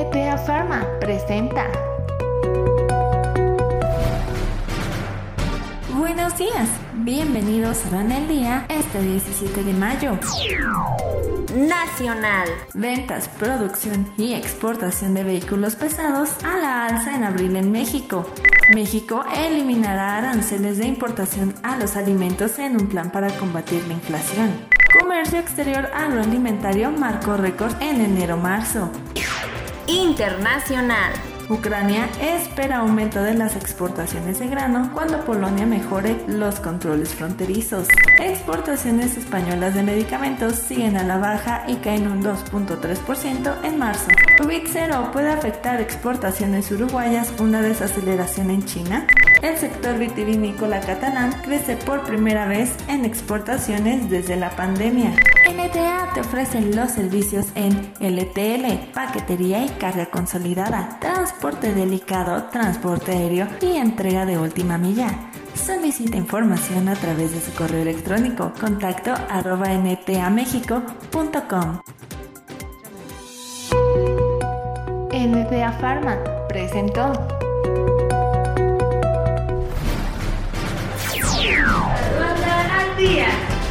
NTA Pharma presenta. Buenos días, bienvenidos a Van el Día este 17 de mayo. Nacional. Ventas, producción y exportación de vehículos pesados a la alza en abril en México. México eliminará aranceles de importación a los alimentos en un plan para combatir la inflación. Comercio exterior agroalimentario marcó récord en enero-marzo. Internacional. Ucrania espera aumento de las exportaciones de grano cuando Polonia mejore los controles fronterizos. Exportaciones españolas de medicamentos siguen a la baja y caen un 2.3% en marzo. COVID-0 puede afectar exportaciones uruguayas, una desaceleración en China. El sector vitivinícola catalán crece por primera vez en exportaciones desde la pandemia. NTA te ofrece los servicios en LTL, paquetería y carga consolidada, transporte delicado, transporte aéreo y entrega de última milla. Solicita información a través de su correo electrónico contacto arroba ntamexico.com. NTA Pharma presentó.